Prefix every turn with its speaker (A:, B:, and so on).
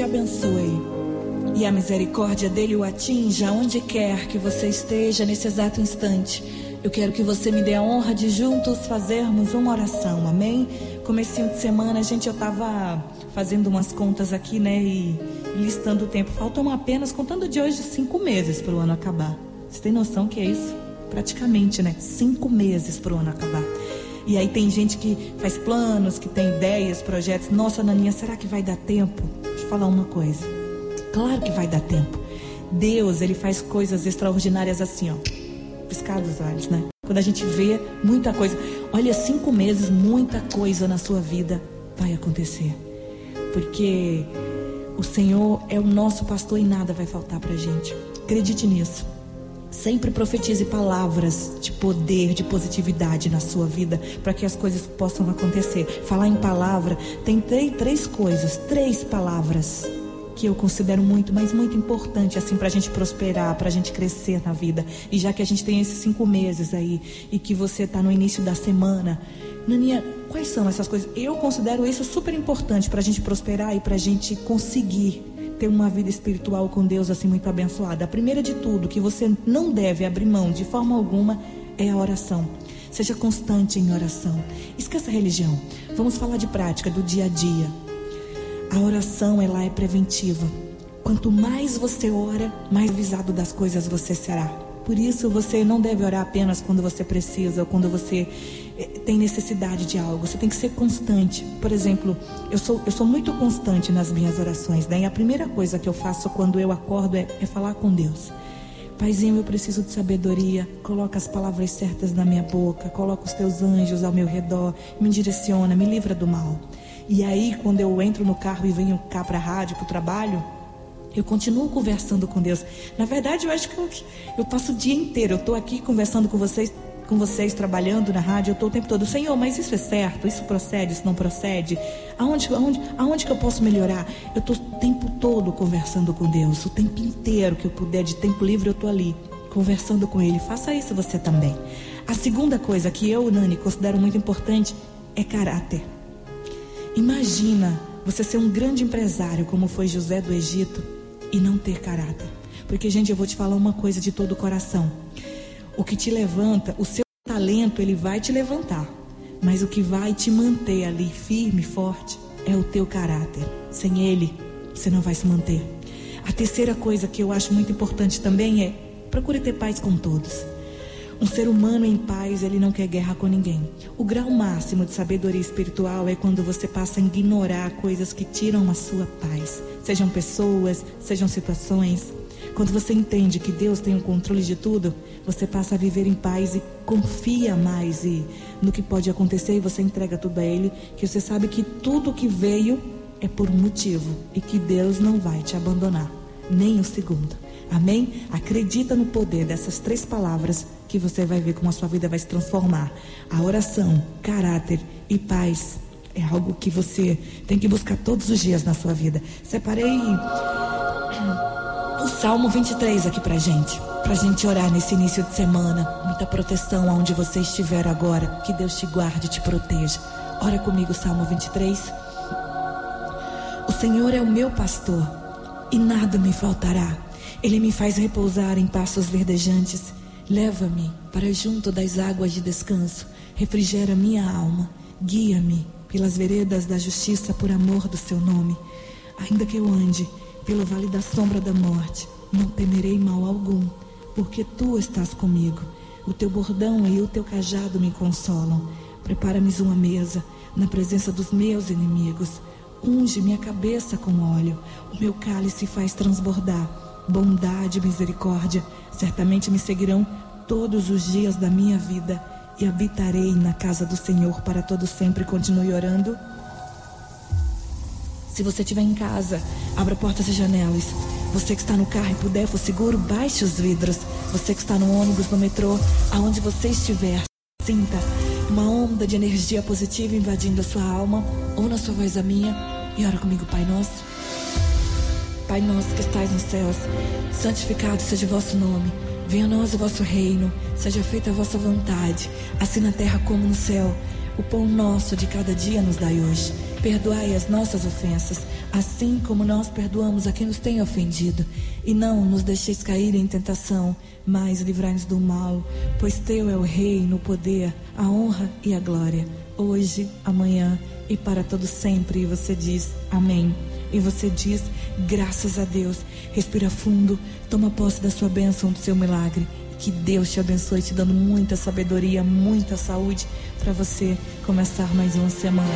A: te abençoe e a misericórdia dele o atinja onde quer que você esteja nesse exato instante. Eu quero que você me dê a honra de juntos fazermos uma oração, amém? Comecinho de semana, gente, eu estava fazendo umas contas aqui, né, e listando o tempo. Faltam apenas, contando de hoje, cinco meses para o ano acabar. Você tem noção que é isso? Praticamente, né? Cinco meses para o ano acabar. E aí tem gente que faz planos, que tem ideias, projetos. Nossa, Naninha, será que vai dar tempo? Falar uma coisa. Claro que vai dar tempo. Deus, ele faz coisas extraordinárias assim, ó. Piscar dos olhos, né? Quando a gente vê muita coisa. Olha, cinco meses, muita coisa na sua vida vai acontecer. Porque o Senhor é o nosso pastor e nada vai faltar pra gente. Acredite nisso. Sempre profetize palavras de poder, de positividade na sua vida, para que as coisas possam acontecer. Falar em palavra, tem três, três coisas, três palavras que eu considero muito, mas muito importante assim para a gente prosperar, para a gente crescer na vida. E já que a gente tem esses cinco meses aí e que você está no início da semana, Naninha, quais são essas coisas? Eu considero isso super importante para a gente prosperar e para a gente conseguir ter uma vida espiritual com Deus assim muito abençoada. A primeira de tudo, que você não deve abrir mão de forma alguma, é a oração. Seja constante em oração. Esqueça a religião. Vamos falar de prática, do dia a dia. A oração, ela é preventiva. Quanto mais você ora, mais avisado das coisas você será. Por isso, você não deve orar apenas quando você precisa ou quando você eh, tem necessidade de algo. Você tem que ser constante. Por exemplo, eu sou, eu sou muito constante nas minhas orações. Né? E a primeira coisa que eu faço quando eu acordo é, é falar com Deus. Paizinho, eu preciso de sabedoria. Coloca as palavras certas na minha boca. Coloca os teus anjos ao meu redor. Me direciona, me livra do mal. E aí, quando eu entro no carro e venho cá para a rádio, para o trabalho, eu continuo conversando com Deus. Na verdade, eu acho que eu, passo o dia inteiro. Eu estou aqui conversando com vocês com vocês trabalhando na rádio, eu estou o tempo todo, Senhor, mas isso é certo? Isso procede? Isso não procede? Aonde, aonde, aonde que eu posso melhorar? Eu estou o tempo todo conversando com Deus, o tempo inteiro que eu puder, de tempo livre, eu estou ali, conversando com Ele. Faça isso você também. A segunda coisa que eu, Nani, considero muito importante é caráter. Imagina você ser um grande empresário como foi José do Egito e não ter caráter. Porque, gente, eu vou te falar uma coisa de todo o coração. O que te levanta, o seu talento, ele vai te levantar. Mas o que vai te manter ali firme, forte, é o teu caráter. Sem ele, você não vai se manter. A terceira coisa que eu acho muito importante também é procure ter paz com todos. Um ser humano em paz, ele não quer guerra com ninguém. O grau máximo de sabedoria espiritual é quando você passa a ignorar coisas que tiram a sua paz. Sejam pessoas, sejam situações. Quando você entende que Deus tem o controle de tudo, você passa a viver em paz e confia mais e no que pode acontecer e você entrega tudo a Ele, que você sabe que tudo que veio é por um motivo e que Deus não vai te abandonar, nem um segundo. Amém? Acredita no poder dessas três palavras que você vai ver como a sua vida vai se transformar. A oração, caráter e paz é algo que você tem que buscar todos os dias na sua vida. Separei o Salmo 23 aqui pra gente. Pra gente orar nesse início de semana. Muita proteção aonde você estiver agora. Que Deus te guarde e te proteja. Ora comigo, Salmo 23. O Senhor é o meu pastor e nada me faltará. Ele me faz repousar em passos verdejantes. Leva-me para junto das águas de descanso. Refrigera minha alma. Guia-me pelas veredas da justiça por amor do seu nome. Ainda que eu ande pelo vale da sombra da morte, não temerei mal algum, porque tu estás comigo. O teu bordão e o teu cajado me consolam. Prepara-me uma mesa na presença dos meus inimigos. Unge minha cabeça com óleo. O meu cálice faz transbordar. Bondade e misericórdia certamente me seguirão todos os dias da minha vida e habitarei na casa do Senhor para todo sempre. Continue orando. Se você estiver em casa, abra portas e janelas. Você que está no carro e puder, for seguro, baixe os vidros. Você que está no ônibus, no metrô, aonde você estiver, sinta uma onda de energia positiva invadindo a sua alma, ou na sua voz a minha, e ora comigo, Pai Nosso. Pai nosso que estais nos céus, santificado seja o vosso nome. Venha a nós o vosso reino, seja feita a vossa vontade, assim na terra como no céu. O pão nosso de cada dia nos dai hoje. Perdoai as nossas ofensas, assim como nós perdoamos a quem nos tem ofendido. E não nos deixeis cair em tentação, mas livrai-nos do mal, pois teu é o reino, o poder, a honra e a glória, hoje, amanhã e para todo sempre. E você diz amém. E você diz graças a Deus. Respira fundo, toma posse da sua bênção, do seu milagre. Que Deus te abençoe, te dando muita sabedoria, muita saúde para você começar mais uma semana.